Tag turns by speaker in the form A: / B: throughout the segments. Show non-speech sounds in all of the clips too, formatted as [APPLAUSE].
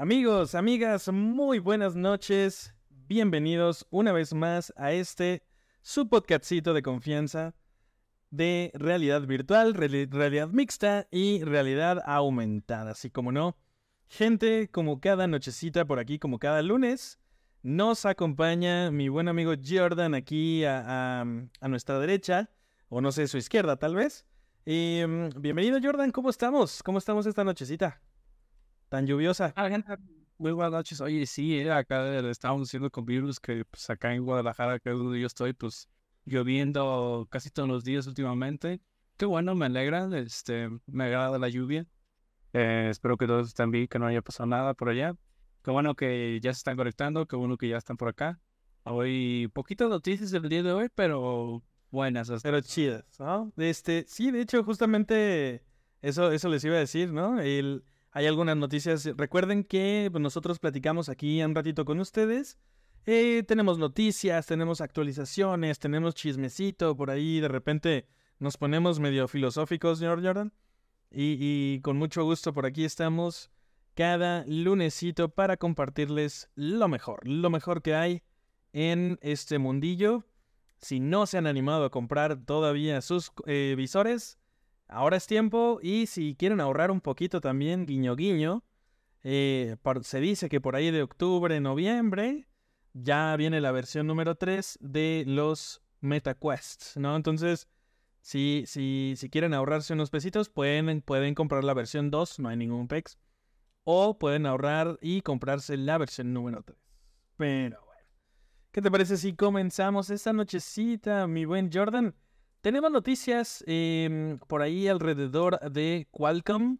A: Amigos, amigas, muy buenas noches. Bienvenidos una vez más a este su podcastito de confianza de realidad virtual, reali- realidad mixta y realidad aumentada. Así como no, gente, como cada nochecita por aquí, como cada lunes, nos acompaña mi buen amigo Jordan aquí a, a- a nuestra derecha, o no sé, su izquierda tal vez. Y mm, bienvenido Jordan, ¿cómo estamos? ¿Cómo estamos esta nochecita? Tan lluviosa.
B: Ah, gente, muy buenas noches. Oye, sí, eh, acá eh, estábamos haciendo con virus que pues acá en Guadalajara, que es donde yo estoy, pues lloviendo casi todos los días últimamente. Qué bueno, me alegra, este, me agrada la lluvia. Eh, espero que todos estén bien, que no haya pasado nada por allá. Qué bueno que ya se están conectando, qué bueno que ya están por acá. Hoy, poquitas noticias del día de hoy, pero buenas. hasta-
A: Pero chidas, ¿no? Este, sí, de hecho, justamente eso, eso les iba a decir, ¿no? El, hay algunas noticias. Recuerden que pues, nosotros platicamos aquí un ratito con ustedes. Eh, tenemos noticias, tenemos actualizaciones, tenemos chismecito por ahí. De repente nos ponemos medio filosóficos, señor Jordan. Y, con mucho gusto por aquí estamos cada lunesito para compartirles lo mejor, lo mejor que hay en este mundillo. Si no se han animado a comprar todavía sus eh, visores, ahora es tiempo. Y si quieren ahorrar un poquito también, guiño guiño, eh, se dice que por ahí de octubre, noviembre, ya viene la versión número 3 de los MetaQuest, ¿no? Entonces, si, si, si quieren ahorrarse unos pesitos, pueden, pueden comprar la versión 2, no hay ningún pex. O pueden ahorrar y comprarse la versión número 3. Pero bueno. ¿Qué te parece si comenzamos esta nochecita, mi buen Jordan? Tenemos noticias em, por ahí alrededor de Qualcomm.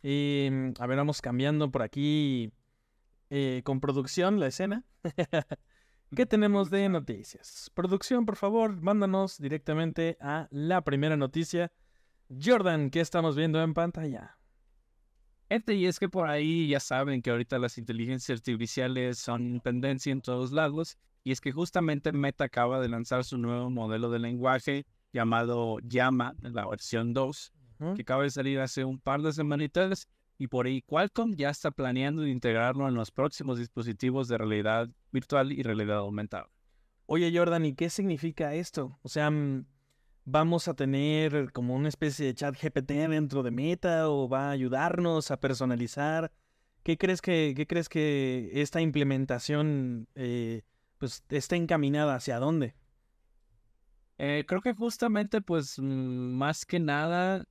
A: Em, a ver, vamos cambiando por aquí eh, con producción la escena. [LAUGHS] ¿Qué tenemos de noticias? Producción, por favor, mándanos directamente a la primera noticia. Jordan, ¿qué estamos viendo en pantalla?
B: Gente, y es que por ahí ya saben que ahorita las inteligencias artificiales son tendencia en todos lados. Y es que justamente Meta acaba de lanzar su nuevo modelo de lenguaje llamado Llama, la versión 2,
A: Ujú.
B: que acaba de salir hace un par de semanitas. Y por ahí Qualcomm ya está planeando integrarlo en los próximos dispositivos de realidad virtual y realidad aumentada.
A: Oye, Jordan, ¿y qué significa esto? O sea, mm, ¿vamos a tener como una especie de chat GPT dentro de Meta o va a ayudarnos a personalizar? ¿Qué crees que, qué crees que esta implementación eh, pues está encaminada hacia dónde?
B: Eh, creo que justamente, pues, mm, más que nada,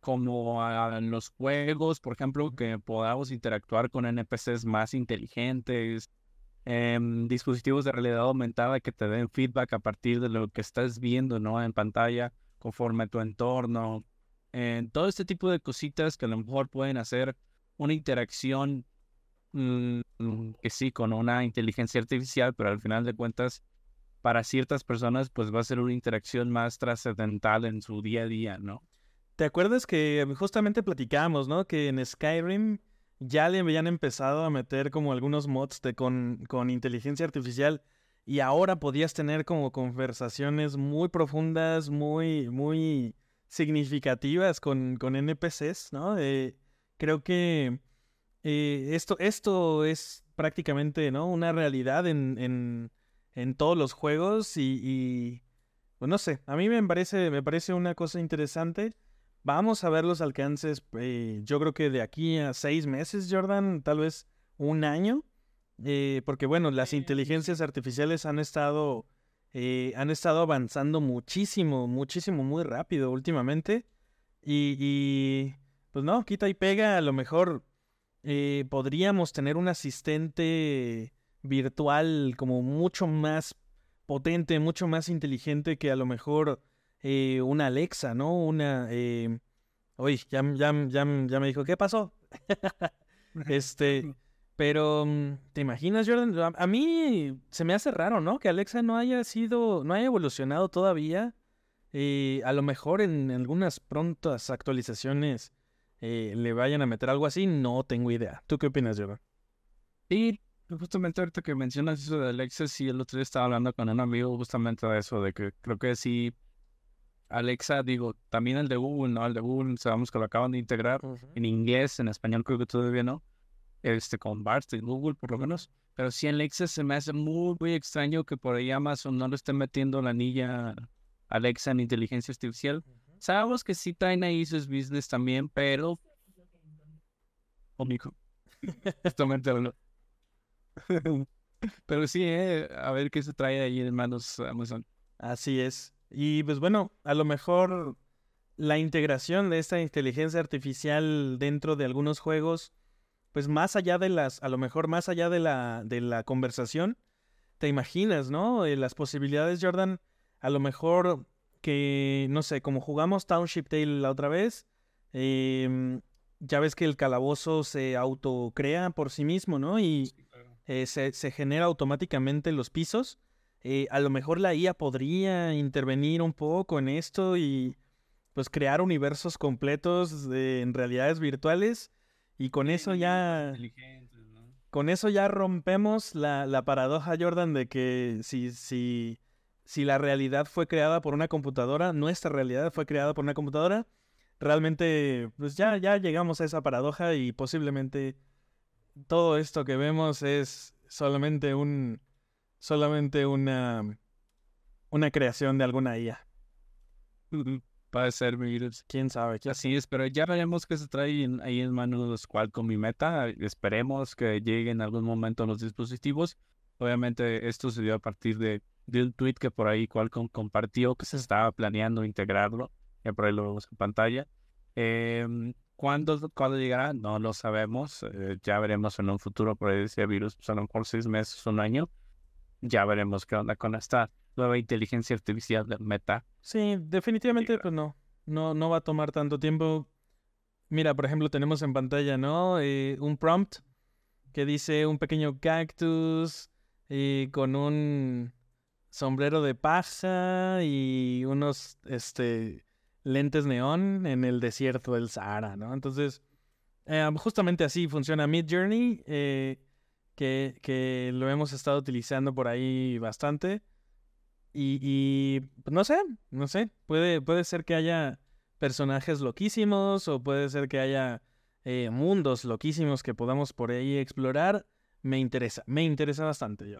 B: como a los juegos, por ejemplo, que podamos interactuar con NPCs más inteligentes, em, dispositivos de realidad aumentada que te den feedback a partir de lo que estás viendo, ¿no? En pantalla, conforme a tu entorno, eh, todo este tipo de cositas que a lo mejor pueden hacer una interacción, mm, que sí, con una inteligencia artificial, pero al final de cuentas para ciertas personas, pues va a ser una interacción más trascendental en su día a día, ¿no?
A: ¿Te acuerdas que justamente platicamos, ¿no? Que en Skyrim ya le habían empezado a meter como algunos mods con, con inteligencia artificial y ahora podías tener como conversaciones muy profundas, muy, muy significativas con, con NPCs, ¿no? Eh, creo que eh, esto, esto es prácticamente, ¿no? Una realidad en, en todos los juegos y, y, pues no sé, a mí me parece, me parece una cosa interesante. Vamos a ver los alcances, eh, yo creo que de aquí a seis meses, Jordan, tal vez un año, eh, porque bueno, las inteligencias artificiales han estado, eh, han estado avanzando muchísimo, muchísimo, muy rápido últimamente. Y, y, pues no, quita y pega, a lo mejor eh, podríamos tener un asistente virtual como mucho más potente, mucho más inteligente que a lo mejor eh, una Alexa, ¿no? Una... Eh... Uy, ya, ya, ya, ya me dijo, ¿qué pasó? [LAUGHS] este... [LAUGHS] Pero, mm, ¿te imaginas, Jordan? A, a mí se me hace raro, ¿no? Que Alexa no haya sido, no haya evolucionado todavía. Eh, a lo mejor en algunas prontas actualizaciones eh, le vayan a meter algo así, no tengo idea. ¿Tú qué opinas, Jordan?
B: Y justamente ahorita que mencionas eso de Alexa, sí, el otro día estaba hablando con un amigo justamente de eso, de que creo que sí, Alexa, digo, también el de Google, ¿no? El de Google, sabemos que lo acaban de integrar en inglés, en español creo que todavía no. este, con Bart de Google por lo menos. Pero sí en Alexa se me hace muy, muy extraño que por ahí Amazon no le esté metiendo la anilla Alexa en inteligencia artificial. Sabemos que sí traen ahí sus business también, pero... [LAUGHS] Oh, mijo. [LAUGHS] pero sí, eh, a ver qué se trae ahí en manos Amazon.
A: Así es. Y pues bueno, a lo mejor la integración de esta inteligencia artificial dentro de algunos juegos, pues más allá de las, a lo mejor más allá de la, de la conversación, te imaginas, ¿no? Eh, las posibilidades, Jordan, a lo mejor que, no sé, como jugamos Township Tale la otra vez, em, ya ves que el calabozo se autocrea por sí mismo, ¿no? Y eh, se, se, genera automáticamente los pisos. Eh, a lo mejor la IA podría intervenir un poco en esto y pues crear universos completos de, en realidades virtuales y con eso ya con eso ya rompemos la, la, paradoja Jordan de que si, si, si la realidad fue creada por una computadora, nuestra realidad fue creada por una computadora, realmente pues ya, ya llegamos a esa paradoja y posiblemente todo esto que vemos es solamente un solamente una, una creación de alguna IA.
B: Puede ser virus.
A: Quién sabe.
B: Así es, pero ya veremos qué se trae ahí en manos con mi Meta. Esperemos que llegue en algún momento a los dispositivos. Obviamente, esto se dio a partir de, un tweet que por ahí Qualcomm compartió que se estaba planeando integrarlo. Ya por ahí lo vemos en pantalla. Eh, ¿cuándo, llegará? No lo sabemos. Eh, ya veremos en un futuro. Por decía virus, pues a lo mejor seis meses, un año ya veremos qué onda con esta nueva inteligencia artificial de Meta.
A: Sí, definitivamente pues no, no, no va a tomar tanto tiempo. Mira, por ejemplo, tenemos en pantalla, ¿no? Eh, un prompt que dice un pequeño cactus y con un sombrero de paja y unos este lentes neón en el desierto del Sahara, ¿no? Entonces, eh, justamente así funciona Mid Journey. Eh, que, lo hemos estado utilizando por ahí bastante. Y, pues, no sé, no sé, puede, puede ser que haya personajes loquísimos o puede ser que haya eh, mundos loquísimos que podamos por ahí explorar. Me interesa, me interesa bastante yo.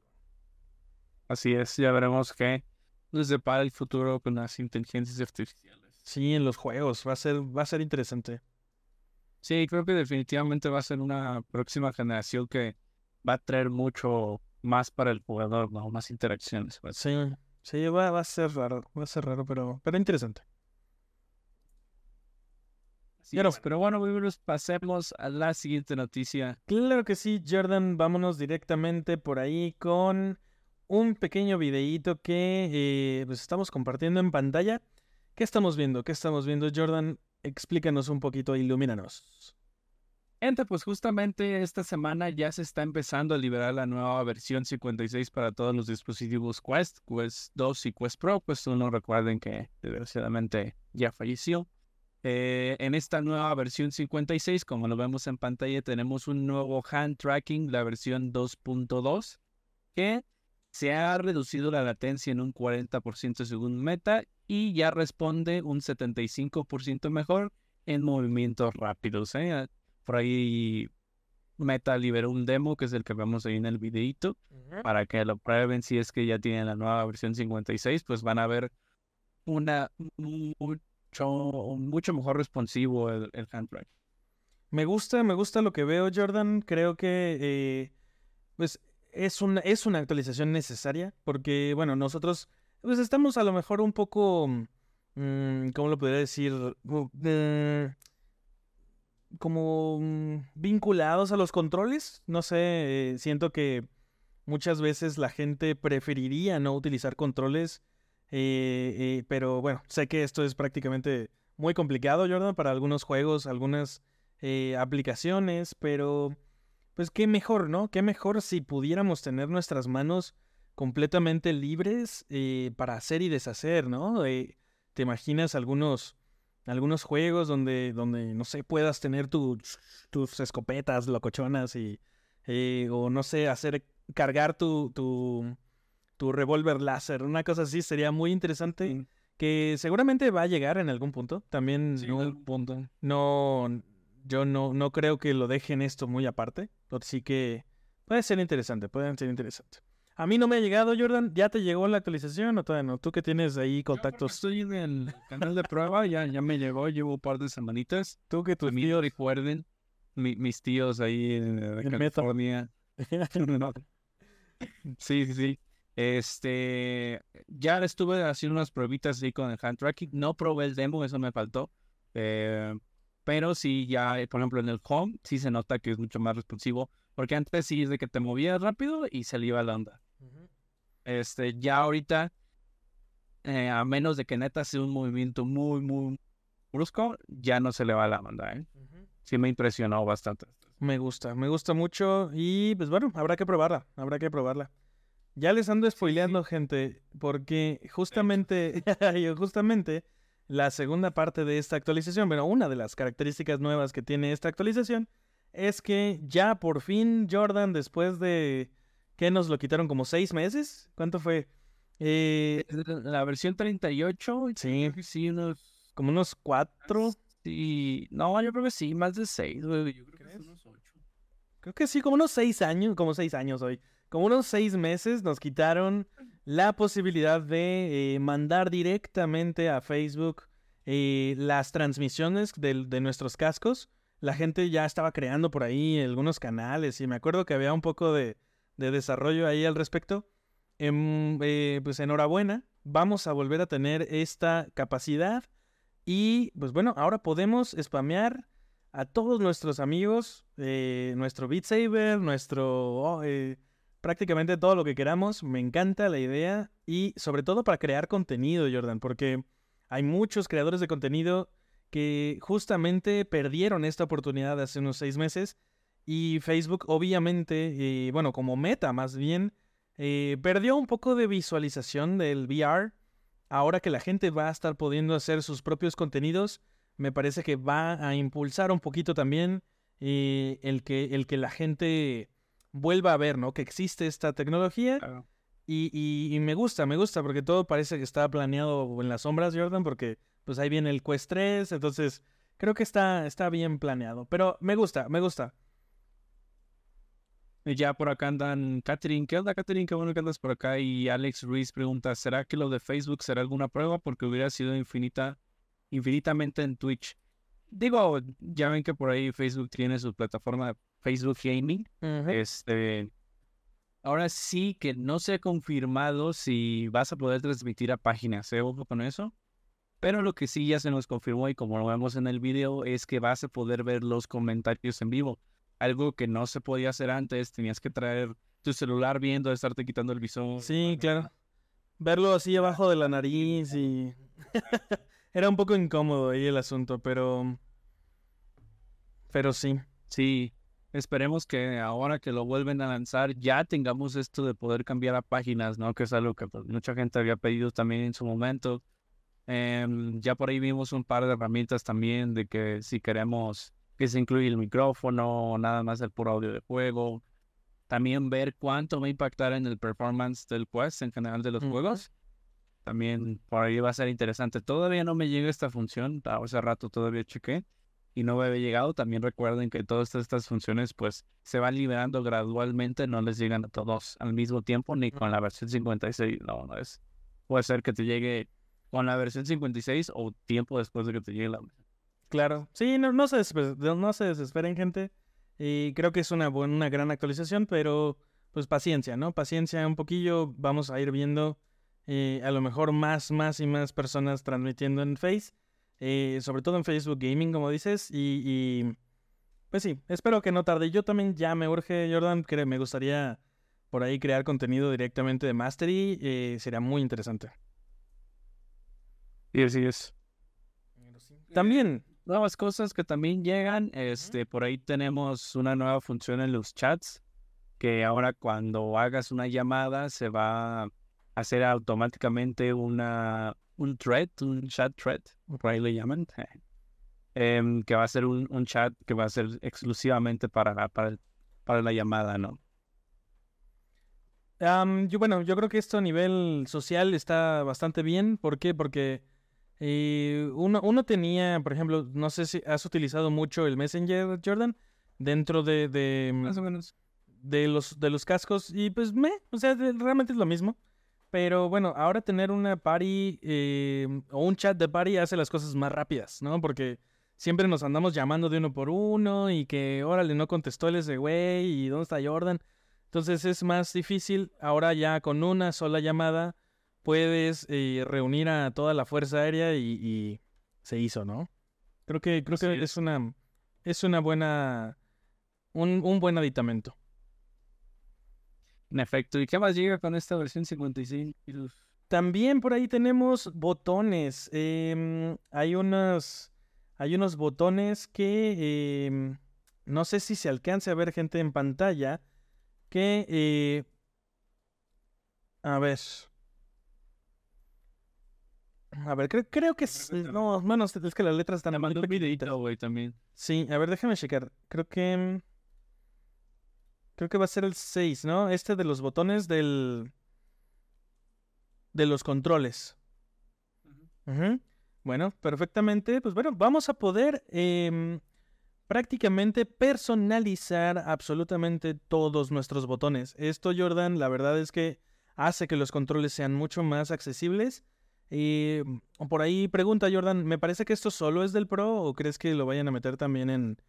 B: Así es, ya veremos qué nos depara el futuro con las inteligencias artificiales.
A: Sí, en los juegos, va a ser, va a ser interesante.
B: Sí, creo que definitivamente va a ser una próxima generación que va a traer mucho más para el jugador, ¿no? Más interacciones.
A: Sí, sí, va, va, a ser raro, va a ser raro, pero, pero interesante.
B: Pero, pero bueno, pasemos a la siguiente noticia.
A: Claro que sí, Jordan, vámonos directamente por ahí con un pequeño videíto que eh, pues estamos compartiendo en pantalla. ¿Qué estamos viendo? ¿Qué estamos viendo, Jordan? Explícanos un poquito, ilumínanos.
B: Gente, pues justamente esta semana ya se está empezando a liberar la nueva versión 56 para todos los dispositivos Quest, Quest 2 y Quest Pro. Pues no recuerden que desgraciadamente ya falleció. Eh, en esta nueva versión 56, como lo vemos en pantalla, tenemos un nuevo hand tracking, la versión 2.2, que se ha reducido la latencia en un 40% según Meta y ya responde un 75% mejor en movimientos rápidos. ¿eh? Por ahí Meta liberó un demo, que es el que vemos ahí en el videito, para que lo prueben si es que ya tienen la nueva versión 56, pues van a ver una mucho, mucho mejor responsivo el, el
A: Me gusta, me gusta lo que veo, Jordan. Creo que eh, pues es una, es una actualización necesaria, porque bueno, nosotros pues estamos a lo mejor un poco, mm, ¿cómo lo podría decir? Uh, eh, como mm, vinculados a los controles. No sé, eh, siento que muchas veces la gente preferiría no utilizar controles. Eh, pero bueno, sé que esto es prácticamente muy complicado, Jordan, para algunos juegos, algunas aplicaciones, pero pues qué mejor, ¿no? Qué mejor si pudiéramos tener nuestras manos completamente libres para hacer y deshacer, ¿no? ¿Te imaginas algunos algunos juegos donde, donde no sé, puedas tener tus escopetas locochonas y, eh, o no sé, hacer, cargar tu, tu, tu revólver láser, una cosa así sería muy interesante. Que seguramente va a llegar en algún punto. También
B: no, punto.
A: no, yo no, no creo que lo dejen esto muy aparte. Así que puede ser interesante, puede ser interesante. A mí no me ha llegado, Jordan. ¿Ya te llegó la actualización o todavía no? Tú que tienes ahí contactos.
B: estoy en el canal de prueba, ya, ya me llegó, llevo un par de semanitas.
A: Tú que tus
B: tíos recuerden, mi- mis tíos ahí en,
A: En.
B: California. [LAUGHS] Sí, sí, sí. Este, ya estuve haciendo unas pruebitas así con el hand tracking. No probé el demo, eso me faltó. Eh, pero sí, ya, eh, por ejemplo, en el home, sí se nota que es mucho más responsivo. Porque antes sí es de que te movías rápido y se le iba la onda. Este, ya ahorita, eh, a menos de que neta sea un movimiento muy, muy brusco, ya no se le va la onda, ¿eh? Sí me impresionó bastante.
A: Me gusta, me gusta mucho y pues bueno, habrá que probarla, habrá que probarla. Ya les ando spoileando, gente, porque justamente, [LAUGHS] justamente la segunda parte de esta actualización, bueno, una de las características nuevas que tiene esta actualización es que ya por fin Jordan, después de que nos lo quitaron como seis meses, ¿cuánto fue? Eh,
B: La versión 38,
A: sí,
B: que sí, unos
A: como unos cuatro,
B: Sí, no, yo creo que sí, más de seis, güey. Yo creo que
A: ¿Crees?
B: son unos ocho.
A: Creo que sí, como unos seis años, como seis años hoy. Como unos seis meses nos quitaron la posibilidad de eh, mandar directamente a Facebook eh, las transmisiones de, nuestros cascos. La gente ya estaba creando por ahí algunos canales y me acuerdo que había un poco de, de desarrollo ahí al respecto. Em, eh, pues enhorabuena, vamos a volver a tener esta capacidad y pues bueno, ahora podemos spamear a todos nuestros amigos, nuestro Beat Saber, nuestro... oh, prácticamente todo lo que queramos. Me encanta la idea y sobre todo para crear contenido, Jordan, porque hay muchos creadores de contenido que justamente perdieron esta oportunidad hace unos seis meses y Facebook obviamente, eh, bueno, como meta más bien, eh, perdió un poco de visualización del VR. Ahora que la gente va a estar pudiendo hacer sus propios contenidos, me parece que va a impulsar un poquito también eh, el, que, el que la gente vuelva a ver, ¿no? Que existe esta tecnología
B: Claro.
A: y, y- y me gusta, me gusta, porque todo parece que está planeado en las sombras, Jordan, porque pues ahí viene el Quest 3, entonces creo que está, está bien planeado, pero me gusta, me gusta.
B: Y ya por acá andan Catherine. ¿Qué onda, Catherine? Qué bueno que andas por acá. Y Alex Ruiz pregunta: ¿Será que lo de Facebook será alguna prueba? Porque hubiera sido infinita, infinitamente en Twitch. Digo, ya ven que por ahí Facebook tiene su plataforma Facebook Gaming. Este. Ahora sí que no se ha confirmado si vas a poder transmitir a páginas, ¿eh? Ojo con eso. Pero lo que sí ya se nos confirmó y como lo vemos en el video es que vas a poder ver los comentarios en vivo. Algo que no se podía hacer antes, tenías que traer tu celular viendo, estarte quitando el visor.
A: Sí, claro. Verlo así abajo de la nariz y... [LAUGHS] Era un poco incómodo ahí el asunto, pero... Pero sí.
B: Sí, esperemos que ahora que lo vuelven a lanzar ya tengamos esto de poder cambiar a páginas, ¿no? Que es algo que pues, mucha gente había pedido también en su momento. Em, ya por ahí vimos un par de herramientas también de que si queremos que se incluya el micrófono o nada más el puro audio de juego. También ver cuánto va a impactar en el performance del Quest en general de los
A: Ujú.
B: juegos. También por ahí va a ser interesante. Todavía no me llega esta función. Hace rato todavía chequé y no había llegado. También recuerden que todas estas funciones pues se van liberando gradualmente. No les llegan a todos al mismo tiempo ni con la versión 56. No, no es. Puede ser que te llegue con la versión 56 o tiempo después de que te llegue la
A: Claro. Sí, no, no, se, desesper- no se desesperen, gente. Y creo que es una, buena, una gran actualización, pero pues paciencia, ¿no? Paciencia un poquillo. Vamos a ir viendo eh, a lo mejor más, más y más personas transmitiendo en Face. Eh, sobre todo en Facebook Gaming, como dices. Y, y, pues sí, espero que no tarde. Yo también ya me urge, Jordan, que me gustaría por ahí crear contenido directamente de Mastery. eh, sería muy interesante.
B: Y así es.
A: También,
B: Nuevas cosas que también llegan. Este, por ahí tenemos una nueva función en los chats. Que ahora cuando hagas una llamada se va a hacer automáticamente una un thread, un chat thread, por ahí le llaman. [LAUGHS] em, que va a ser un, un chat que va a ser exclusivamente para la, para, el- para la llamada, ¿no?
A: Yo, bueno, yo creo que esto a nivel social está bastante bien. ¿Por qué? Porque eh, uno, uno tenía, por ejemplo, no sé si has utilizado mucho el Messenger, Jordan. dentro de, de,
B: Más o menos.
A: de los, de los cascos y pues me, o sea, realmente es lo mismo. Pero bueno, ahora tener una party eh, o un chat de party hace las cosas más rápidas, ¿no? Porque siempre nos andamos llamando de uno por uno y que, órale, no contestó el ese güey y dónde está Jordan. Entonces es más difícil. Ahora ya con una sola llamada puedes eh, reunir a toda la Fuerza Aérea y, y se hizo, ¿no? Creo que, creo
B: Así
A: que
B: es.
A: es una, es una buena, un, un buen aditamento.
B: En efecto. ¿Y qué más llega con esta versión 55? Uf.
A: También por ahí tenemos botones. em, hay unos, hay unos botones que em, no sé si se alcance a ver gente en pantalla. Que, eh, a ver. A ver, creo, creo que es, no, bueno, es que las letras están muy
B: mandó un videito, güey, también.
A: Sí, a ver, déjame checar. Creo que. Creo que va a ser el 6, ¿no? Este de los botones del. De los controles. Bueno, perfectamente. Pues bueno, vamos a poder em, prácticamente personalizar absolutamente todos nuestros botones. Esto, Jordan, la verdad es que hace que los controles sean mucho más accesibles. Y mm, por ahí pregunta Jordan, ¿me parece que esto solo es del Pro o crees que lo vayan a meter también en,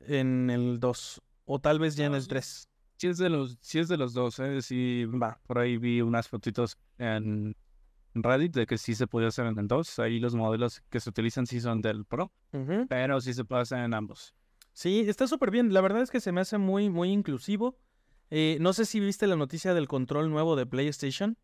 A: en el 2? O tal vez ya en el
B: sí.
A: 3.
B: Sí es de los, sí es de los dos, ¿eh? Sí,
A: Va.
B: por ahí vi unas fotitos en Reddit de que sí se puede hacer en el 2. Ahí los modelos que se utilizan sí son del Pro, pero sí se puede hacer en ambos.
A: Sí, está súper bien. La verdad es que se me hace muy, muy inclusivo. Eh, no sé si viste la noticia del control nuevo de PlayStation.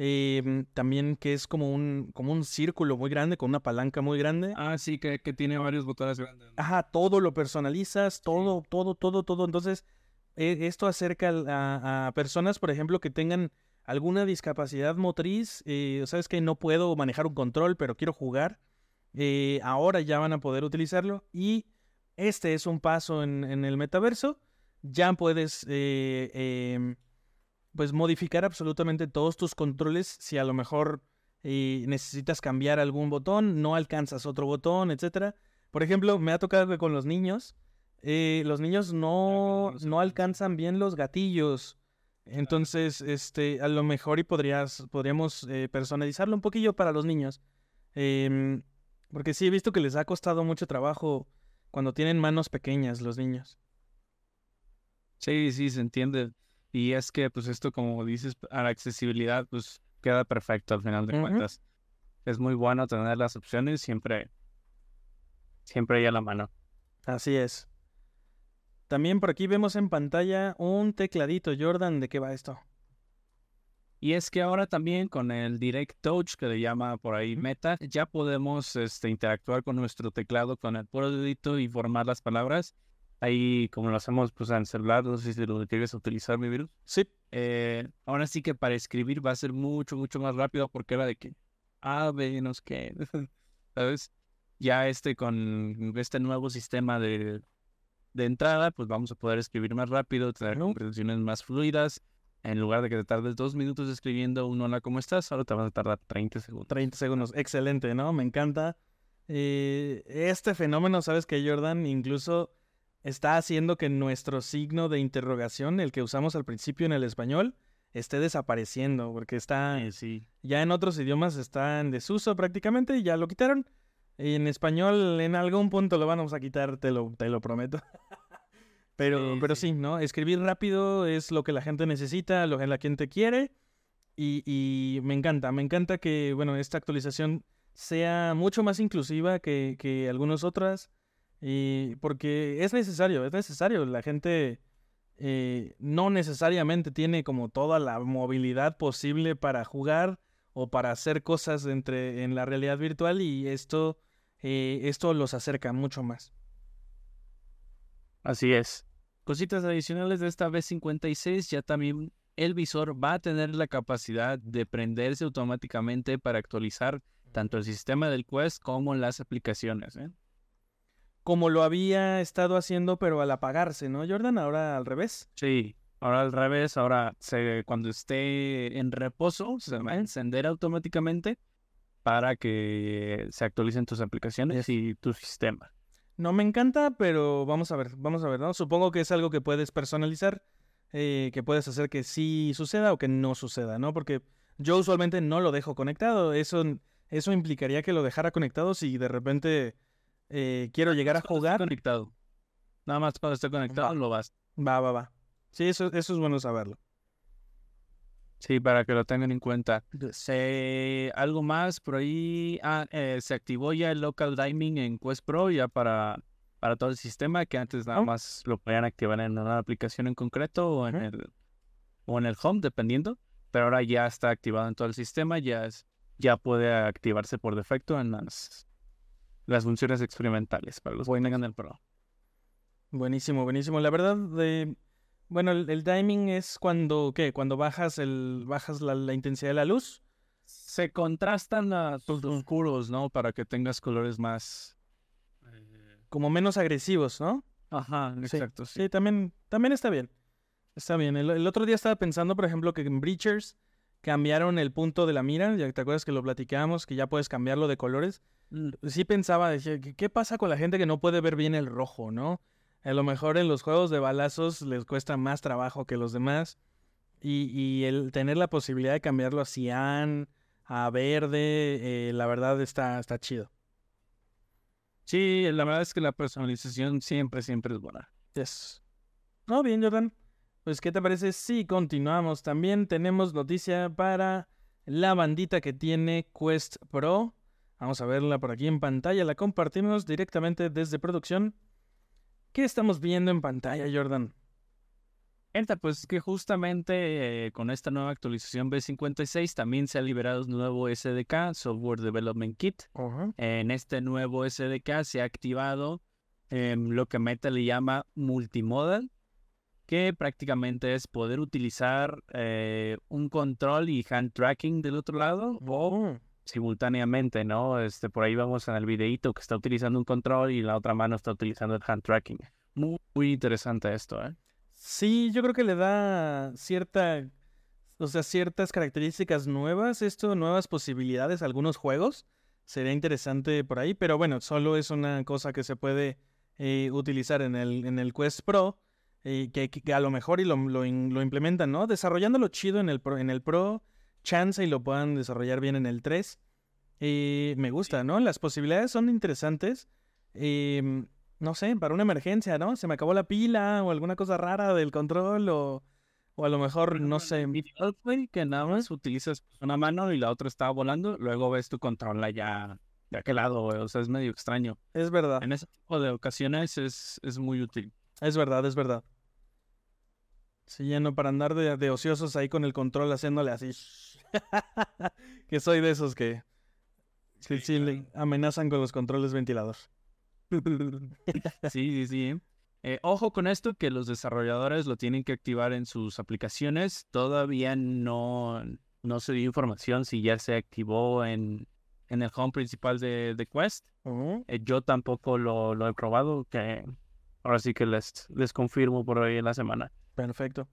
A: Eh, también que es como un, como un círculo muy grande, con una palanca muy grande.
B: Ah, sí, que, que tiene varios botones grandes.
A: Ajá, todo lo personalizas, todo, todo, todo, todo. Entonces, eh, esto acerca a personas, por ejemplo, que tengan alguna discapacidad motriz. eh, Sabes que no puedo manejar un control, pero quiero jugar. eh, ahora ya van a poder utilizarlo. Y este es un paso en, en el metaverso. Ya puedes eh, em, pues modificar absolutamente todos tus controles. Si a lo mejor eh, necesitas cambiar algún botón, no alcanzas otro botón, etcétera. Por ejemplo, me ha tocado que con los niños, eh, los niños no,
B: no
A: alcanzan bien los gatillos. Entonces, este, a lo mejor y podrías, podríamos eh, personalizarlo un poquillo para los niños. Em, porque sí he visto que les ha costado mucho trabajo cuando tienen manos pequeñas los niños.
B: Sí, sí, se entiende. Y es que, pues, esto, como dices, a la accesibilidad, pues, queda perfecto al final de cuentas. Es muy bueno tener las opciones siempre, siempre ahí a la mano.
A: Así es. También por aquí vemos en pantalla un tecladito. Jordan, ¿de qué va esto?
B: Y es que ahora también con el Direct Touch, que le llama por ahí Meta, ya podemos este, interactuar con nuestro teclado con el puro dedito y formar las palabras. Ahí, como lo hacemos pues, en el celular, no sé si lo quieres utilizar, mi virus.
A: Sí.
B: Eh, ahora sí que para escribir va a ser mucho, mucho más rápido porque era de que A, B, no sé qué, [LAUGHS] ¿sabes? Ya este con este nuevo sistema de, de entrada, pues vamos a poder escribir más rápido, tener conversaciones más fluidas. En lugar de que te tardes dos minutos escribiendo un hola, ¿cómo estás? Ahora te vas a tardar 30 segundos.
A: 30 segundos. Excelente, ¿no? Me encanta. Eh, este fenómeno, ¿sabes que Jordan? Incluso está haciendo que nuestro signo de interrogación, el que usamos al principio en el español, esté desapareciendo, porque está
B: Eh, sí.
A: ya en otros idiomas está en desuso prácticamente y ya lo quitaron. Y en español en algún punto lo vamos a quitar, te lo, te lo prometo. [LAUGHS] pero,
B: Sí,
A: pero
B: sí.
A: sí, ¿no? Escribir rápido es lo que la gente necesita, lo que la gente quiere. Y, y me encanta, me encanta que, bueno, esta actualización sea mucho más inclusiva que, que algunas otras. Y porque es necesario, es necesario. La gente eh, no necesariamente tiene como toda la movilidad posible para jugar o para hacer cosas entre, en la realidad virtual y esto, eh, esto los acerca mucho más.
B: Así es. Cositas adicionales de esta B56, ya también el visor va a tener la capacidad de prenderse automáticamente para actualizar tanto el sistema del Quest como las aplicaciones. ¿eh?
A: Como lo había estado haciendo, pero al apagarse, ¿no, Jordan? Ahora al revés.
B: Sí, ahora al revés, ahora se, cuando esté en reposo se va a encender automáticamente para que se actualicen tus aplicaciones y tu sistema.
A: No me encanta, pero vamos a ver, vamos a ver, ¿no? Supongo que es algo que puedes personalizar, eh, que puedes hacer que sí suceda o que no suceda, ¿no? Porque yo usualmente no lo dejo conectado. Eso, eso implicaría que lo dejara conectado si de repente eh, quiero llegar a jugar.
B: Conectado. Nada más cuando esté conectado lo vas.
A: Va, va, va. Sí, eso, eso es bueno saberlo.
B: Sí, para que lo tengan en cuenta. Se, algo más por ahí. Ah, eh, se activó ya el local diming en Quest Pro ya para, para todo el sistema, que antes nada
A: Oh.
B: más lo podían activar en una aplicación en concreto o en el o en el home, dependiendo. Pero ahora ya está activado en todo el sistema, ya es, ya puede activarse por defecto en las, las funciones experimentales para los que tengan el Pro.
A: Buenísimo, buenísimo. La verdad, de, bueno, el, el timing es cuando, ¿qué? Cuando bajas el, bajas la, la intensidad de la luz.
B: Se contrastan los oscuros, ¿no? Para que tengas colores más. eh,
A: como menos agresivos, ¿no?
B: Ajá,
A: Sí,
B: exacto. Sí.
A: Sí, también, también está bien. Está bien. El, el otro día estaba pensando, por ejemplo, que en Breachers cambiaron el punto de la mira. Ya te acuerdas que lo platicábamos, que ya puedes cambiarlo de colores. Sí pensaba, decía, ¿qué, qué pasa con la gente que no puede ver bien el rojo, no? A lo mejor en los juegos de balazos les cuesta más trabajo que los demás. Y, y el tener la posibilidad de cambiarlo a cian, a verde, eh, la verdad está, está chido.
B: Sí, la verdad es que la personalización siempre, siempre es buena.
A: Yes. No, bien, Jordan. Pues, ¿qué te parece si continuamos? También tenemos noticia para la bandita que tiene Quest Pro. Vamos a verla por aquí en pantalla. La compartimos directamente desde producción. ¿Qué estamos viendo en pantalla, Jordan?
B: Enta, pues que justamente eh, con esta nueva actualización B56 también se ha liberado un nuevo SDK, Software Development Kit. En este nuevo SDK se ha activado em, lo que Meta le llama multimodal, que prácticamente es poder utilizar eh, un control y hand tracking del otro lado o
A: Oh,
B: simultáneamente, ¿no? Este, por ahí vamos en el videíto que está utilizando un control y la otra mano está utilizando el hand tracking. Muy, muy interesante esto, ¿eh?
A: Sí, yo creo que le da cierta, o sea, ciertas características nuevas, esto, nuevas posibilidades a algunos juegos. Sería interesante por ahí, pero bueno, solo es una cosa que se puede eh, utilizar en el, en el Quest Pro, eh, que, que a lo mejor y lo, lo, lo implementan, ¿no? Desarrollándolo chido en el Pro, en el Pro, chance y lo puedan desarrollar bien en el 3. Eh, me gusta, ¿no? Las posibilidades son interesantes. Em, no sé, para una emergencia, ¿no? Se me acabó la pila o alguna cosa rara del control o, o a lo mejor, no sé.
B: Que nada más utilizas una mano y la otra está volando, luego ves tu control allá de aquel lado, güey. O sea, es medio extraño.
A: Es verdad,
B: En ese tipo de ocasiones es, es muy útil.
A: Es verdad, es verdad. Sí, ya no para andar de, de ociosos ahí con el control haciéndole así. [LAUGHS] que soy de esos que sí, sí, amenazan con los controles ventilador. [LAUGHS]
B: Sí, sí, sí. Eh, ojo con esto, que los desarrolladores lo tienen que activar en sus aplicaciones. Todavía no, no se dio información si ya se activó en, en el home principal de, de Quest.
A: Ujú.
B: Eh, yo tampoco lo, lo he probado, que ahora sí que les, les confirmo por hoy en la semana.
A: Perfecto.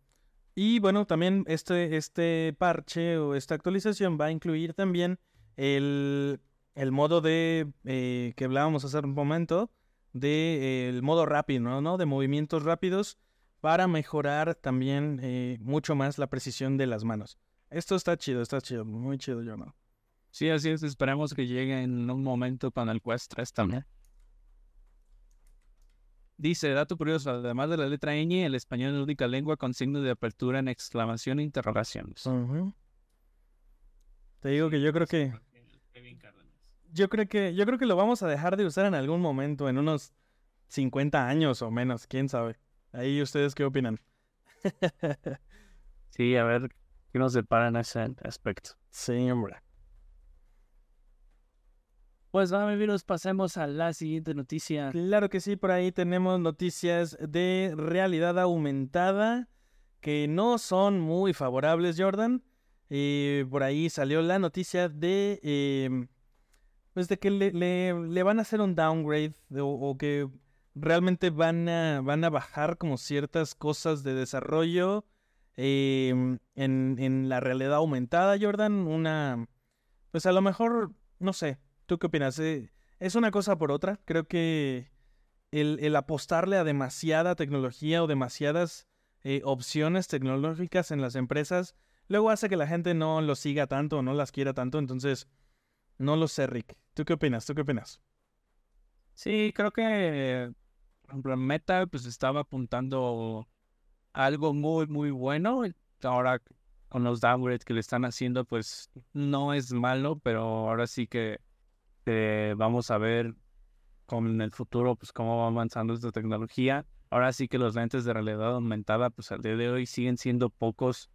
A: Y bueno, también este, este parche o esta actualización va a incluir también el, el modo de eh, que hablábamos hace un momento, de eh, el modo rápido, ¿no? ¿no? De movimientos rápidos para mejorar también eh, mucho más la precisión de las manos. Esto está chido, está chido, muy chido, yo no.
B: Sí, así es. Esperemos que llegue en un momento con el Quest 3 también. Dice, dato curioso, además de la letra ñ, el español es la única lengua con signo de apertura en exclamación e interrogaciones.
A: Te digo que yo creo que yo creo que yo creo que lo vamos a dejar de usar en algún momento, en unos 50 años o menos, quién sabe. Ahí ustedes qué opinan. [LAUGHS]
B: Sí, a ver qué nos depara en ese aspecto.
A: Sí, hombre.
B: Pues vamos, virus, pasemos a la siguiente noticia.
A: Claro que sí, por ahí tenemos noticias de realidad aumentada que no son muy favorables, Jordan. Eh, por ahí salió la noticia de em, pues de que le, le- van a hacer un downgrade de- o, o que realmente van a, van a bajar como ciertas cosas de desarrollo em, en, en la realidad aumentada, Jordan. Una, pues a lo mejor, no sé, ¿tú qué opinas? Eh, es una cosa por otra. Creo que el, apostarle a demasiada tecnología o demasiadas eh, opciones tecnológicas en las empresas, luego hace que la gente no lo siga tanto o no las quiera tanto. Entonces, no lo sé, Rick. ¿Tú qué opinas? ¿Tú qué opinas?
B: Sí, creo que Meta pues estaba apuntando algo muy, muy bueno. Ahora con los downgrades que le están haciendo, pues no es malo, pero ahora sí que vamos a ver con en el futuro, pues cómo va avanzando esta tecnología. Ahora sí que los lentes de realidad aumentada, pues al día de hoy siguen siendo pocos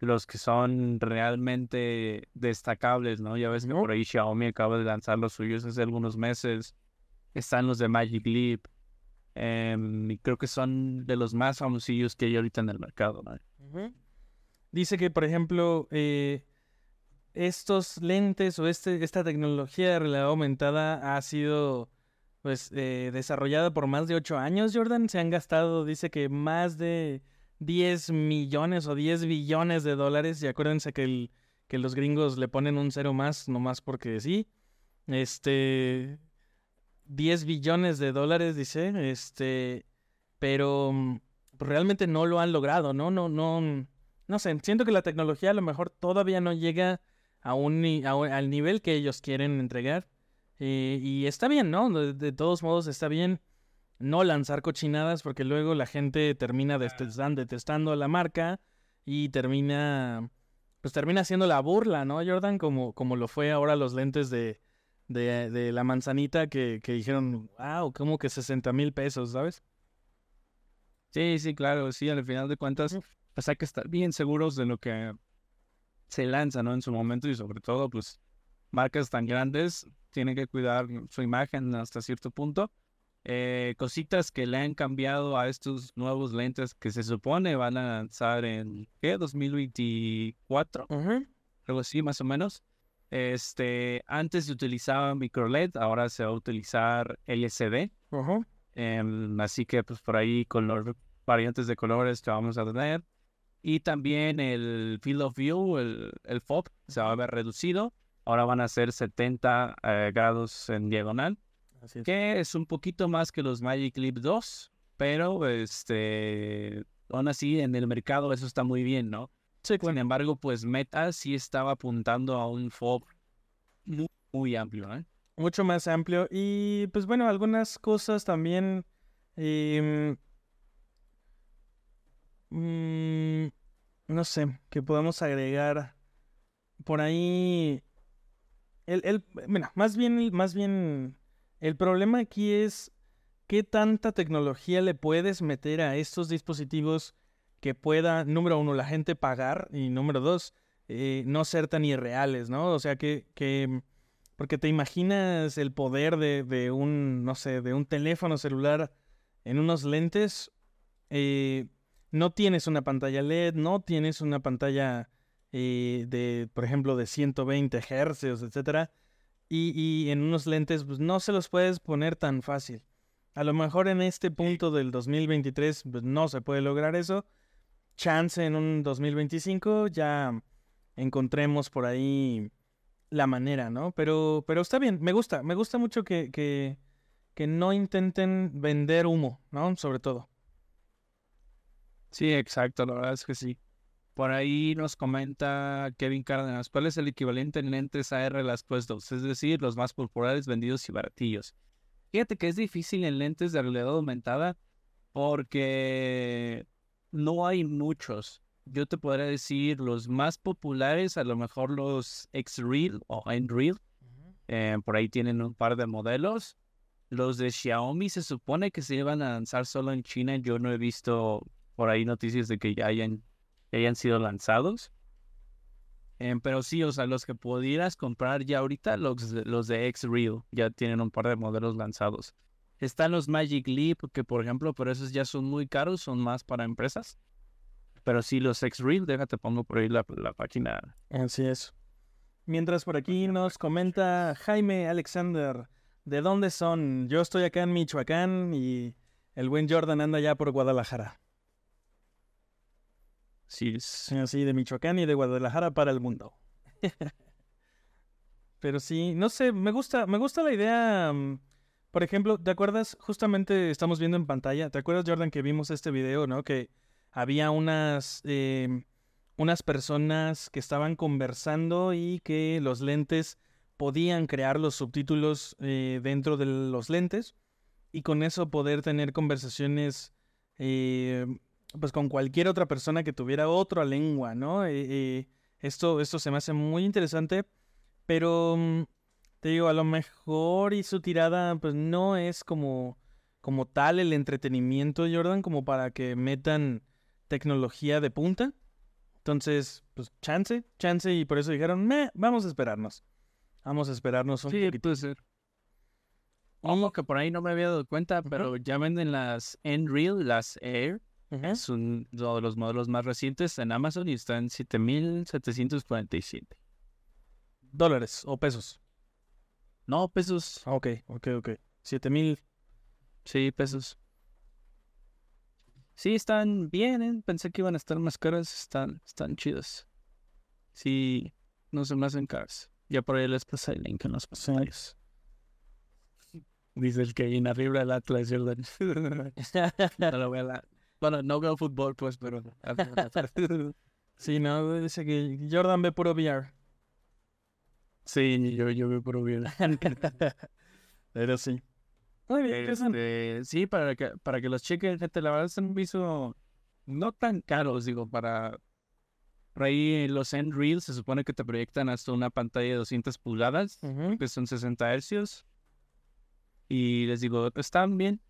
B: los que son realmente destacables, ¿no? Ya ves que por ahí Xiaomi acaba de lanzar los suyos hace algunos meses. Están los de Magic Leap. Em, y creo que son de los más famosillos que hay ahorita en el mercado, ¿no?
A: Dice que, por ejemplo, eh, estos lentes o este, esta tecnología de realidad aumentada ha sido pues eh, desarrollada por más de 8 años, Jordan. Se han gastado, dice que más de 10 millones o 10 billones de dólares. Y acuérdense que, el, que los gringos le ponen un cero más, nomás porque sí. Este. 10 billones de dólares, dice. Este. Pero mm, realmente no lo han logrado, ¿no? No, no. No sé, siento que la tecnología a lo mejor todavía no llega a un, al nivel que ellos quieren entregar. Eh, y está bien, ¿no? De, todos modos está bien no lanzar cochinadas porque luego la gente termina detestando, detestando la marca y termina, pues termina haciendo la burla, ¿no, Jordan? Como, como lo fue ahora los lentes de, de, de la manzanita que, que dijeron, wow, como que 60 mil pesos, ¿sabes?
B: Sí, sí, claro, sí, al final de cuentas, pues hay que estar bien seguros de lo que se lanza, ¿no? En su momento y sobre todo, pues, marcas tan grandes tienen que cuidar su imagen hasta cierto punto. Eh, cositas que le han cambiado a estos nuevos lentes que se supone van a lanzar en, ¿qué? 2024, algo así más o menos. Este, antes se utilizaba micro LED, ahora se va a utilizar LCD. Em, así que pues por ahí con los variantes de colores que vamos a tener. Y también el field of view, el, el FOB, se va a ver reducido. Ahora van a ser 70 eh, grados en diagonal. Así es. Que es un poquito más que los Magic Leap 2. Pero este aún así en el mercado eso está muy bien, ¿no? Sí, Sin embargo, pues Meta sí estaba apuntando a un FOB muy, muy amplio, ¿eh?
A: Mucho más amplio. Y pues bueno, algunas cosas también. Eh, Mm, no sé, que podemos agregar por ahí. El, el, bueno, más bien, más bien, el problema aquí es qué tanta tecnología le puedes meter a estos dispositivos que pueda, número uno, la gente pagar y número dos, eh, no ser tan irreales, ¿no? O sea, que, que, porque te imaginas el poder de, de un, no sé, de un teléfono celular en unos lentes. Eh, no tienes una pantalla LED, no tienes una pantalla eh, de, por ejemplo, de 120 Hz, etcétera, y, en unos lentes pues, no se los puedes poner tan fácil. A lo mejor en este punto del 2023 pues, no se puede lograr eso. Chance en un 2025 ya encontremos por ahí la manera, ¿no? Pero, pero está bien, me gusta, me gusta mucho que, que, que no intenten vender humo, ¿no? Sobre todo.
B: Sí, exacto, la verdad es que sí. Por ahí nos comenta Kevin Cárdenas, ¿cuál es el equivalente en lentes AR las puestos? Es decir, los más populares, vendidos y baratillos. Fíjate que es difícil en lentes de realidad aumentada porque no hay muchos. Yo te podría decir los más populares, a lo mejor los X-Real o N-Real. Eh, por ahí tienen un par de modelos. Los de Xiaomi se supone que se iban a lanzar solo en China. Yo no he visto por ahí noticias de que ya hayan, hayan sido lanzados. Em, pero sí, o sea, los que pudieras comprar ya ahorita, los, los de X-Real, ya tienen un par de modelos lanzados. Están los Magic Leap, que por ejemplo, pero esos ya son muy caros, son más para empresas. Pero sí, los X-Real, déjate pongo por ahí la, la página.
A: Así es. Mientras por aquí nos comenta Jaime Alexander, ¿de dónde son? Yo estoy acá en Michoacán y el buen Jordan anda ya por Guadalajara.
B: Sí,
A: Así de Michoacán y de Guadalajara para el mundo. [LAUGHS] Pero sí, no sé, me gusta, me gusta la idea. Mm, Por ejemplo, ¿te acuerdas? Justamente estamos viendo en pantalla, ¿te acuerdas, Jordan, que vimos este video, ¿no? Que había unas, em, unas personas que estaban conversando y que los lentes podían crear los subtítulos eh, dentro de los lentes y con eso poder tener conversaciones eh, pues con cualquier otra persona que tuviera otra lengua, ¿no? Eh, esto, esto se me hace muy interesante, pero mm, te digo, a lo mejor y su tirada pues no es como, como tal el entretenimiento, Jordan, como para que metan tecnología de punta. Entonces, pues chance, chance, y por eso dijeron, me, vamos a esperarnos. Vamos a esperarnos un
B: Sí,
A: poquito.
B: puede ser. Algo que por ahí no me había dado cuenta, pero ya venden las Nreal, las Air. Es uno de los modelos más recientes en Amazon y está en 7747.
A: Dólares o pesos.
B: No, pesos.
A: Ah, Ok, ok, ok. Siete mil.
B: Sí, pesos. Sí, están bien, ¿eh? Pensé que iban a estar más caras. Están, están chidas. Sí, no se me hacen caras. Ya por ahí les pasé el link en los comentarios. Dice el que en arriba del Atlas, Jordan. [LAUGHS] no lo veo la- Bueno, no veo fútbol, pues, pero... [LAUGHS]
A: Sí, no, dice que Jordan ve puro VR.
B: sí, yo, yo veo por bien. [LAUGHS] [LAUGHS]
A: Pero sí. Muy bien, interesante.
B: Este, sí, para que, para que los chequen, gente, la verdad están visto no tan caros, digo, para... Por ahí los Nreal se supone que te proyectan hasta una pantalla de 200 pulgadas, que son 60 hercios. Y les digo, están bien.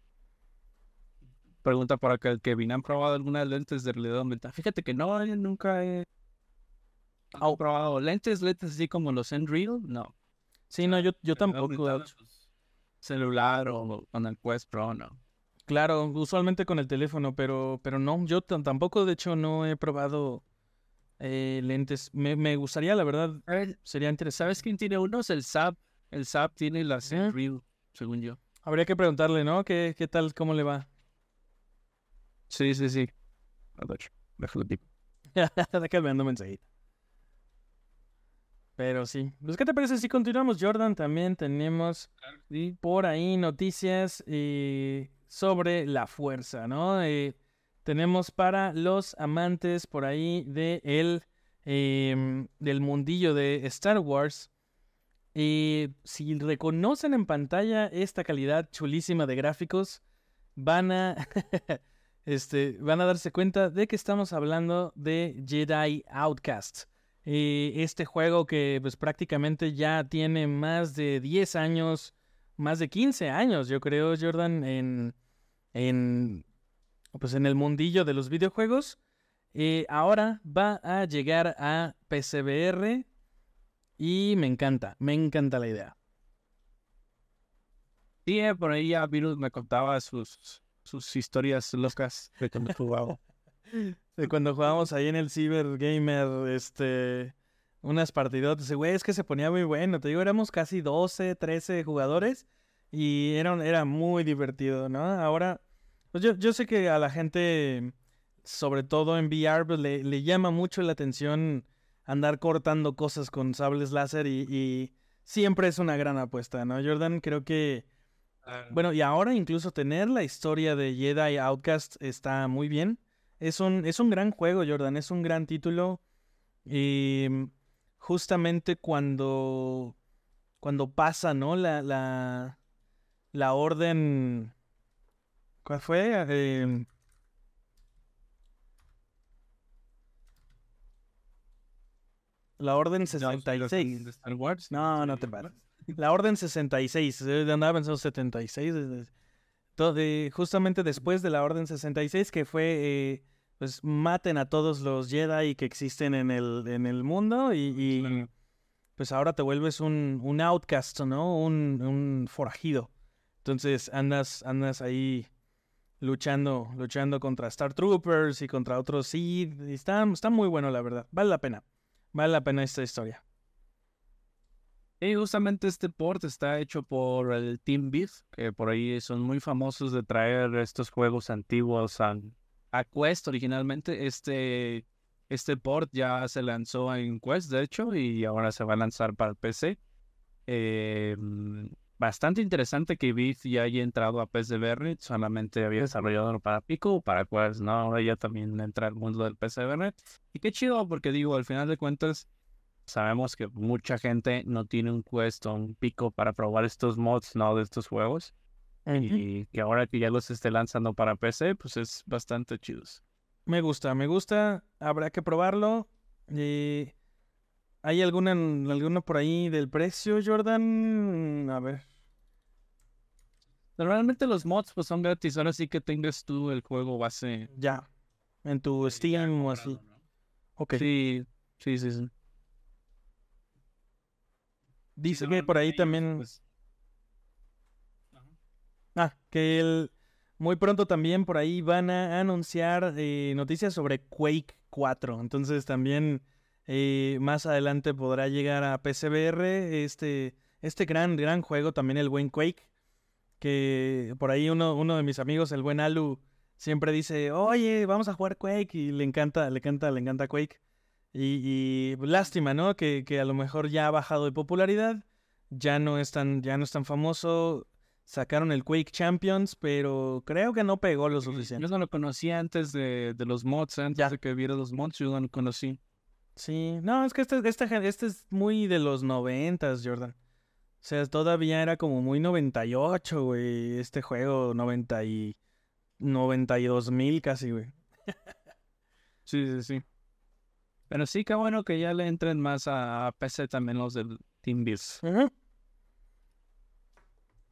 B: Pregunta para acá el Kevin, ¿han probado algunas lentes de realidad aumentada? Fíjate que no, yo nunca he he probado lentes, lentes así como los Nreal, no.
A: Sí, no, yo, yo tampoco.
B: pues, Celular o con el Quest Pro, no.
A: Claro, usualmente con el teléfono, pero, pero no, yo tampoco, de hecho, no he probado eh, lentes. Me, me gustaría, la verdad, sería interesante.
B: ¿sabes quién tiene unos? El SAP. El SAP tiene las
A: Ujú.
B: Nreal, según yo.
A: Habría que preguntarle, ¿no? ¿Qué, qué tal, cómo le va?
B: Sí, sí, sí. A ver, déjalo tipo.
A: Déjame un mensajito. Pero sí. Pues, ¿qué te parece si continuamos, Jordan? También tenemos
B: Sí.
A: por ahí noticias eh, sobre la fuerza, ¿no? Eh, tenemos para los amantes por ahí de el, em, del mundillo de Star Wars. eh, si reconocen en pantalla esta calidad chulísima de gráficos, van a, [LAUGHS] este, van a darse cuenta de que estamos hablando de Jedi Outcast. Eh, este juego que pues prácticamente ya tiene más de 10 años, más de 15 años, yo creo, Jordan, en, en, pues en el mundillo de los videojuegos. Eh, ahora va a llegar a PCBR y me encanta, me encanta la idea.
B: Sí, eh, por ahí ya Virus me contaba sus, sus historias locas de cuando jugaba. [LAUGHS]
A: De cuando jugábamos ahí en el Cyber Gamer, este, unas partidotas, güey, es que se ponía muy bueno, te digo, éramos casi 12, 13 jugadores y era, era muy divertido, ¿no? Ahora, pues yo, yo sé que a la gente, sobre todo en VR, pues le, le llama mucho la atención andar cortando cosas con sables láser y, y siempre es una gran apuesta, ¿no? Jordan, creo que... Bueno, y ahora incluso tener la historia de Jedi Outcast está muy bien. Es un, es un gran juego, Jordan, es un gran título. Y mm, justamente cuando, cuando pasa, ¿no? La, la, la orden... ¿Cuál fue? Eh, la orden 66.
B: de Star Wars.
A: No, no te pares. La orden 66, eh, andaba pensando 76. eh, to- de- justamente después de la orden 66, que fue, eh, pues, maten a todos los Jedi que existen en el, en el mundo y, y,
B: Claro.
A: pues ahora te vuelves un, un outcast, ¿no? Un, un forajido. Entonces andas, andas ahí luchando, luchando contra Star Troopers y contra otros Sith. y Está, está muy bueno, la verdad. Vale la pena. Vale la pena esta historia.
B: Y justamente este port está hecho por el Team Beef, que por ahí son muy famosos de traer estos juegos antiguos a, a Quest originalmente. Este, este port ya se lanzó en Quest, de hecho, y ahora se va a lanzar para el PC. Eh, bastante interesante que Beat ya haya entrado a PSVR, solamente había desarrollado para Pico, para pues no, ahora ya también entra al mundo del PSVR. Y qué chido, porque digo, al final de cuentas, sabemos que mucha gente no tiene un Quest o un Pico para probar estos mods, no de estos juegos. Y que ahora que ya los esté lanzando para PC, pues es bastante chidos.
A: Me gusta, me gusta. Habrá que probarlo. Y ¿Hay alguna, alguno por ahí del precio, Jordan? A ver.
B: Normalmente los mods pues son gratis, ahora sí que tengas tú el juego base.
A: Ya. En tu Steam o así.
B: Ok. Sí, sí, sí, sí.
A: Dice que por ahí también. Pues. Ah, que el... muy pronto también por ahí van a anunciar eh, noticias sobre Quake 4. Entonces también eh, más adelante podrá llegar a PCBR este, este gran, gran juego, también el buen Quake. Que por ahí uno, uno de mis amigos, el buen Alu, siempre dice, oye, vamos a jugar Quake. Y le encanta, le encanta, le encanta Quake. Y, lástima, ¿no? Que, que, a lo mejor ya ha bajado de popularidad. Ya no es tan, ya no es tan famoso. Sacaron el Quake Champions, pero creo que no pegó lo suficiente.
B: Yo no lo conocía antes de, de los mods, antes de que viera los mods, yo no lo conocí.
A: Sí, no, es que este, este, este es muy de los noventas, Jordan. O sea, todavía era como muy 98, güey. Este juego, 90 y... 92 mil casi, güey.
B: sí, sí, sí. Pero sí, qué bueno que ya le entren más a, PC también los del Team Beast.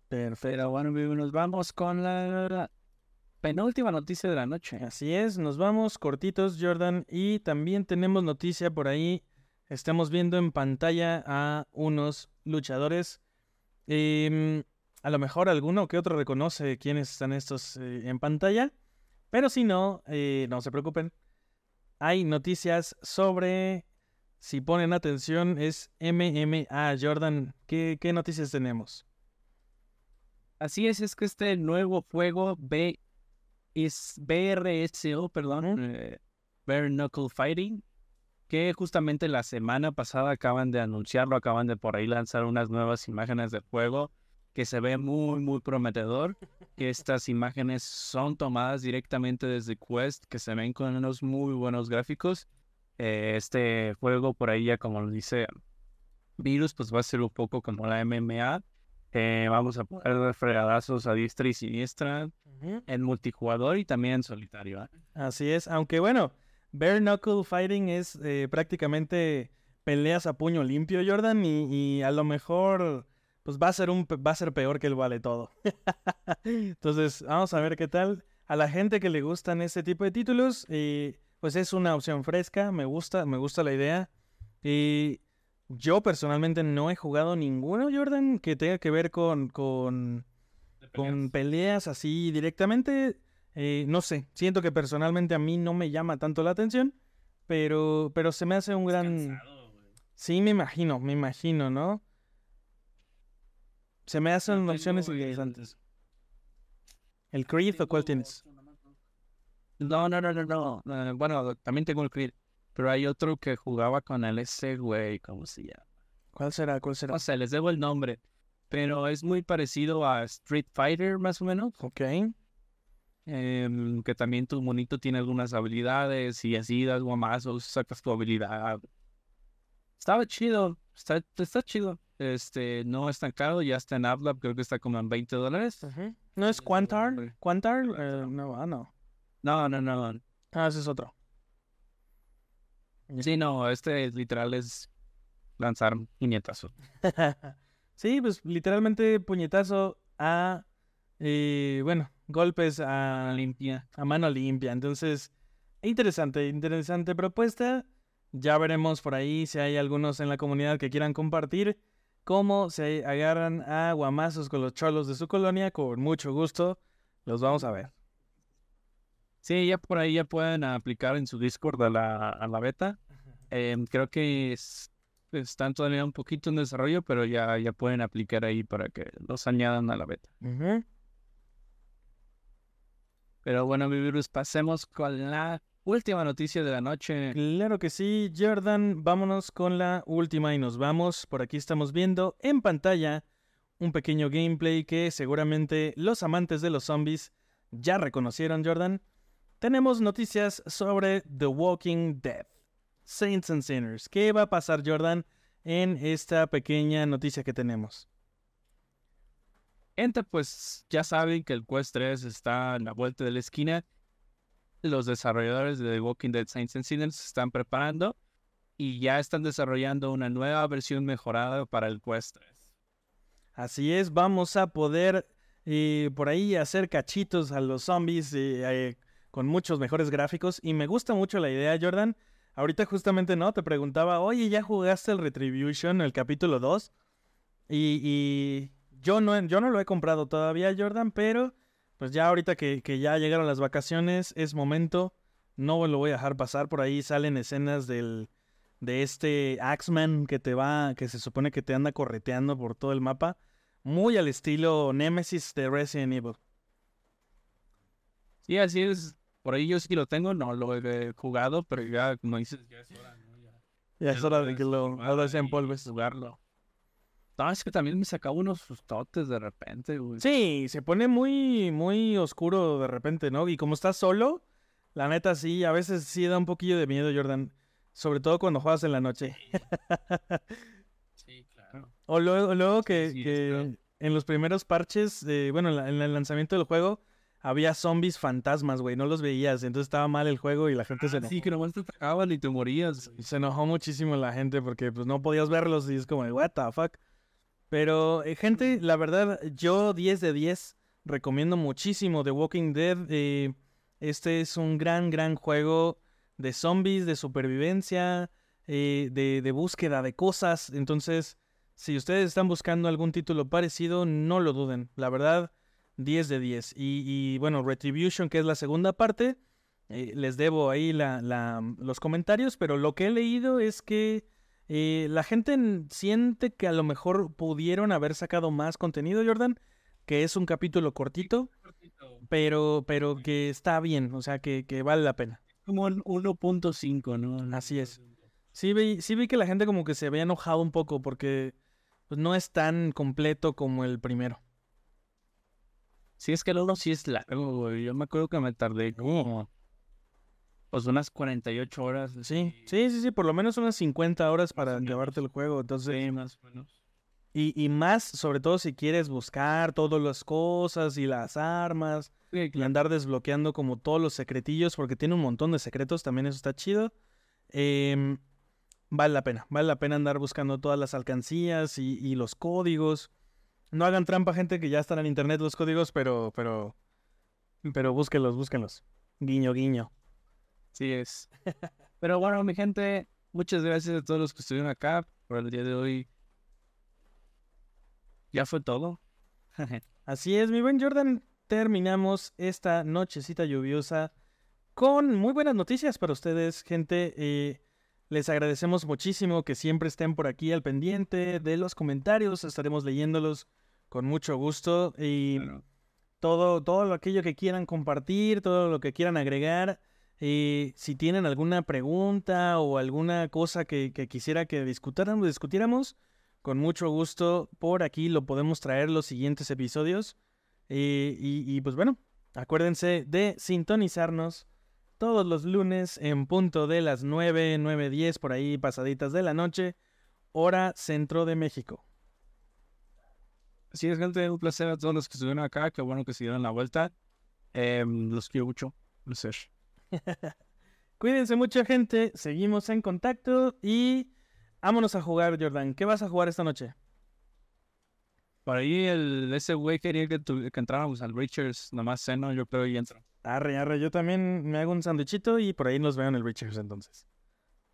B: Perfecto. Pero bueno, nos vamos con la penúltima noticia de la noche.
A: Así es, nos vamos cortitos, Jordan. Y también tenemos noticia por ahí. Estamos viendo en pantalla a unos luchadores. Em, a lo mejor alguno que otro reconoce quiénes están estos eh, en pantalla. Pero si no, eh, no se preocupen. Hay noticias sobre, si ponen atención, es MMA. Jordan, ¿qué, qué noticias tenemos?
B: Así es, es que este nuevo juego B es BRSO, perdón, eh, Bare Knuckle Fighting, que justamente la semana pasada acaban de anunciarlo, acaban de por ahí lanzar unas nuevas imágenes del juego que se ve muy, muy prometedor. Que estas imágenes son tomadas directamente desde Quest, que se ven con unos muy buenos gráficos. Eh, este juego, por ahí ya como lo dice Virus, pues va a ser un poco como la MMA. Eh, vamos a poder dar fregadazos a diestra y siniestra en multijugador y también en solitario. ¿eh?
A: Así es, aunque bueno, Bare Knuckle Fighting es prácticamente peleas a puño limpio, Jordan, y, a lo mejor pues va a ser un va a ser peor que el vale todo. [LAUGHS] Entonces, vamos a ver qué tal. A la gente que le gustan ese tipo de títulos, pues es una opción fresca, me gusta, me gusta la idea. Y yo personalmente no he jugado ninguno, Jordan, que tenga que ver con, con con peleas así directamente, eh, no sé, siento que personalmente a mí no me llama tanto la atención, pero, pero se me hace un gran... sí, me imagino, me imagino, ¿no? Se me hacen opciones interesantes. ¿El Creed o cuál tienes?
B: No, no, no, no, no. Bueno, también tengo el Creed. Pero hay otro que jugaba con el ese güey, ¿cómo se llama?
A: ¿Cuál será? ¿Cuál será?
B: O sea, les debo el nombre pero es muy parecido a Street Fighter más o menos.
A: Ok.
B: Em, que también tu monito tiene algunas habilidades y así das guamazos, sacas tu habilidad. Estaba chido, está, está chido. Este, no es tan caro, ya está en AppLab, creo que está como en 20 dólares.
A: ¿No es Quantar? ¿Quantar? Eh, no, ah, no.
B: No, no, no.
A: Ah, ese es otro.
B: Sí, no, este literal es lanzar puñetazos. [LAUGHS]
A: Sí, pues literalmente puñetazo a, eh, bueno, golpes a, limpia, a mano limpia. Entonces, interesante, interesante propuesta. Ya veremos por ahí si hay algunos en la comunidad que quieran compartir cómo se agarran a guamazos con los cholos de su colonia. Con mucho gusto, los vamos a ver.
B: Sí, ya por ahí ya pueden aplicar en su Discord a la, a la beta. Em, creo que es, están todavía un poquito en desarrollo, pero ya, ya pueden aplicar ahí para que los añadan a la beta. Pero bueno, mi virus, pasemos con la última noticia de la noche.
A: Claro que sí, Jordan, vámonos con la última y nos vamos. Por aquí estamos viendo en pantalla un pequeño gameplay que seguramente los amantes de los zombies ya reconocieron, Jordan. Tenemos noticias sobre The Walking Dead, Saints and Sinners. ¿Qué va a pasar, Jordan, en esta pequeña noticia que tenemos?
B: Gente, pues ya saben que el Quest 3 está a la vuelta de la esquina. Los desarrolladores de The Walking Dead Saints and se están preparando y ya están desarrollando una nueva versión mejorada para el Quest 3.
A: Así es, vamos a poder eh, por ahí hacer cachitos a los zombies eh, eh, con muchos mejores gráficos. Y me gusta mucho la idea, Jordan. Ahorita justamente no, te preguntaba, oye, ¿ya jugaste el Retribution, el capítulo 2? Y, y yo, no, yo no lo he comprado todavía, Jordan, pero pues ya ahorita que, que ya llegaron las vacaciones, es momento. No lo voy a dejar pasar. Por ahí salen escenas del, de este Axeman que te va, que se supone que te anda correteando por todo el mapa. Muy al estilo Nemesis de Resident Evil.
B: Sí, así es. Por ahí yo sí lo tengo, no lo he jugado, pero ya, como dices, ya es hora, ¿no? Ya,
A: ya es hora de que lo hagas en polves.
B: Jugarlo. No, es que también me sacaba unos sustotes de repente, güey.
A: Sí, se pone muy, muy oscuro de repente, ¿no? Y como estás solo, la neta sí, a veces sí da un poquillo de miedo, Jordan. Sobre todo cuando juegas en la noche.
B: Sí, [LAUGHS] claro.
A: O luego, luego que, que en los primeros parches, eh, bueno, en, la- en el lanzamiento del juego, había zombies fantasmas, güey. No los veías. Entonces estaba mal el juego y la gente se enojó.
B: Sí, que nomás te atacaban y te morías.
A: Se enojó muchísimo la gente porque pues no podías verlos y es como, what the fuck. Pero, eh, gente, la verdad, yo 10 de 10 recomiendo muchísimo The Walking Dead. eh, este es un gran, gran juego de zombies, de supervivencia, eh, de, de búsqueda de cosas. Entonces, si ustedes están buscando algún título parecido, no lo duden. La verdad, 10 de 10. Y, y, bueno, Retribution, que es la segunda parte, les debo ahí la- los comentarios, pero lo que he leído es que eh, la gente siente que a lo mejor pudieron haber sacado más contenido, Jordan, que es un capítulo cortito, pero, pero que está bien, o sea, que, que vale la pena.
B: Como un 1.5, ¿no?
A: Así es. Sí vi, sí vi que la gente como que se había enojado un poco porque pues, no es tan completo como el primero.
B: Sí, es que el uno sí es largo, güey. Yo me acuerdo que me tardé como... Pues unas 48 horas.
A: Sí,
B: así.
A: sí, sí, sí, por lo menos unas 50 horas para llevarte el juego. Entonces,
B: Sí, más o menos.
A: y, y más, sobre todo si quieres buscar todas las cosas y las armas.
B: Sí,
A: y andar desbloqueando como todos los secretillos, porque tiene un montón de secretos, también eso está chido. Em, vale la pena, vale la pena andar buscando todas las alcancías y, y los códigos. No hagan trampa, gente, que ya están en internet los códigos, pero, pero, pero búsquenlos, búsquenlos. Guiño, guiño.
B: Sí es. Pero bueno, mi gente, muchas gracias a todos los que estuvieron acá por el día de hoy. Ya fue todo. [LAUGHS]
A: Así es, mi buen Jordan. Terminamos esta nochecita lluviosa con muy buenas noticias para ustedes, gente. Eh, les agradecemos muchísimo que siempre estén por aquí al pendiente de los comentarios. Estaremos leyéndolos con mucho gusto. Y
B: Bueno,
A: todo, todo lo- aquello que quieran compartir, todo lo que quieran agregar. Eh, si tienen alguna pregunta o alguna cosa que, quisiera que discutáramos, discutiéramos, con mucho gusto por aquí lo podemos traer los siguientes episodios. Y, y, pues bueno, acuérdense de sintonizarnos todos los lunes en punto de las 9, 9, 10 por ahí pasaditas de la noche, hora centro de México.
B: Así es, gente, un placer a todos los que estuvieron acá. Qué bueno que se dieron la vuelta. Em, los quiero mucho. Placer. [LAUGHS]
A: Cuídense mucho, gente. Seguimos en contacto y vámonos a jugar, Jordan. ¿Qué vas a jugar esta noche?
B: Por ahí el, ese güey quería que, tu- que entráramos al Richards. Nomás ceno, yo creo, y entro.
A: Arre, arre, yo también me hago un sándwichito y por ahí nos veo en el Richards entonces.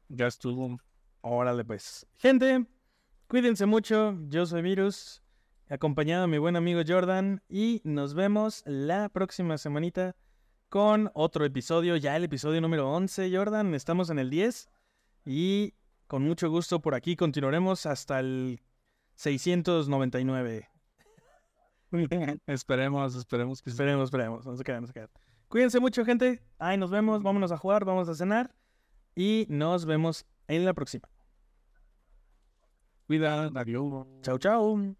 B: Ya estuvo.
A: Órale, pues. Gente, cuídense mucho. Yo soy Virus, acompañado de mi buen amigo Jordan. Y nos vemos la próxima semanita con otro episodio. Ya el episodio número 11, Jordan. Estamos en el 10. Y con mucho gusto por aquí continuaremos hasta el 699.
B: esperemos, esperemos que.
A: Esperemos, esperemos. No se queden, no se queden. Cuídense mucho, gente. Ahí nos vemos. Vámonos a jugar, vamos a cenar. Y nos vemos en la próxima.
B: Cuida, adiós.
A: Chau, chau.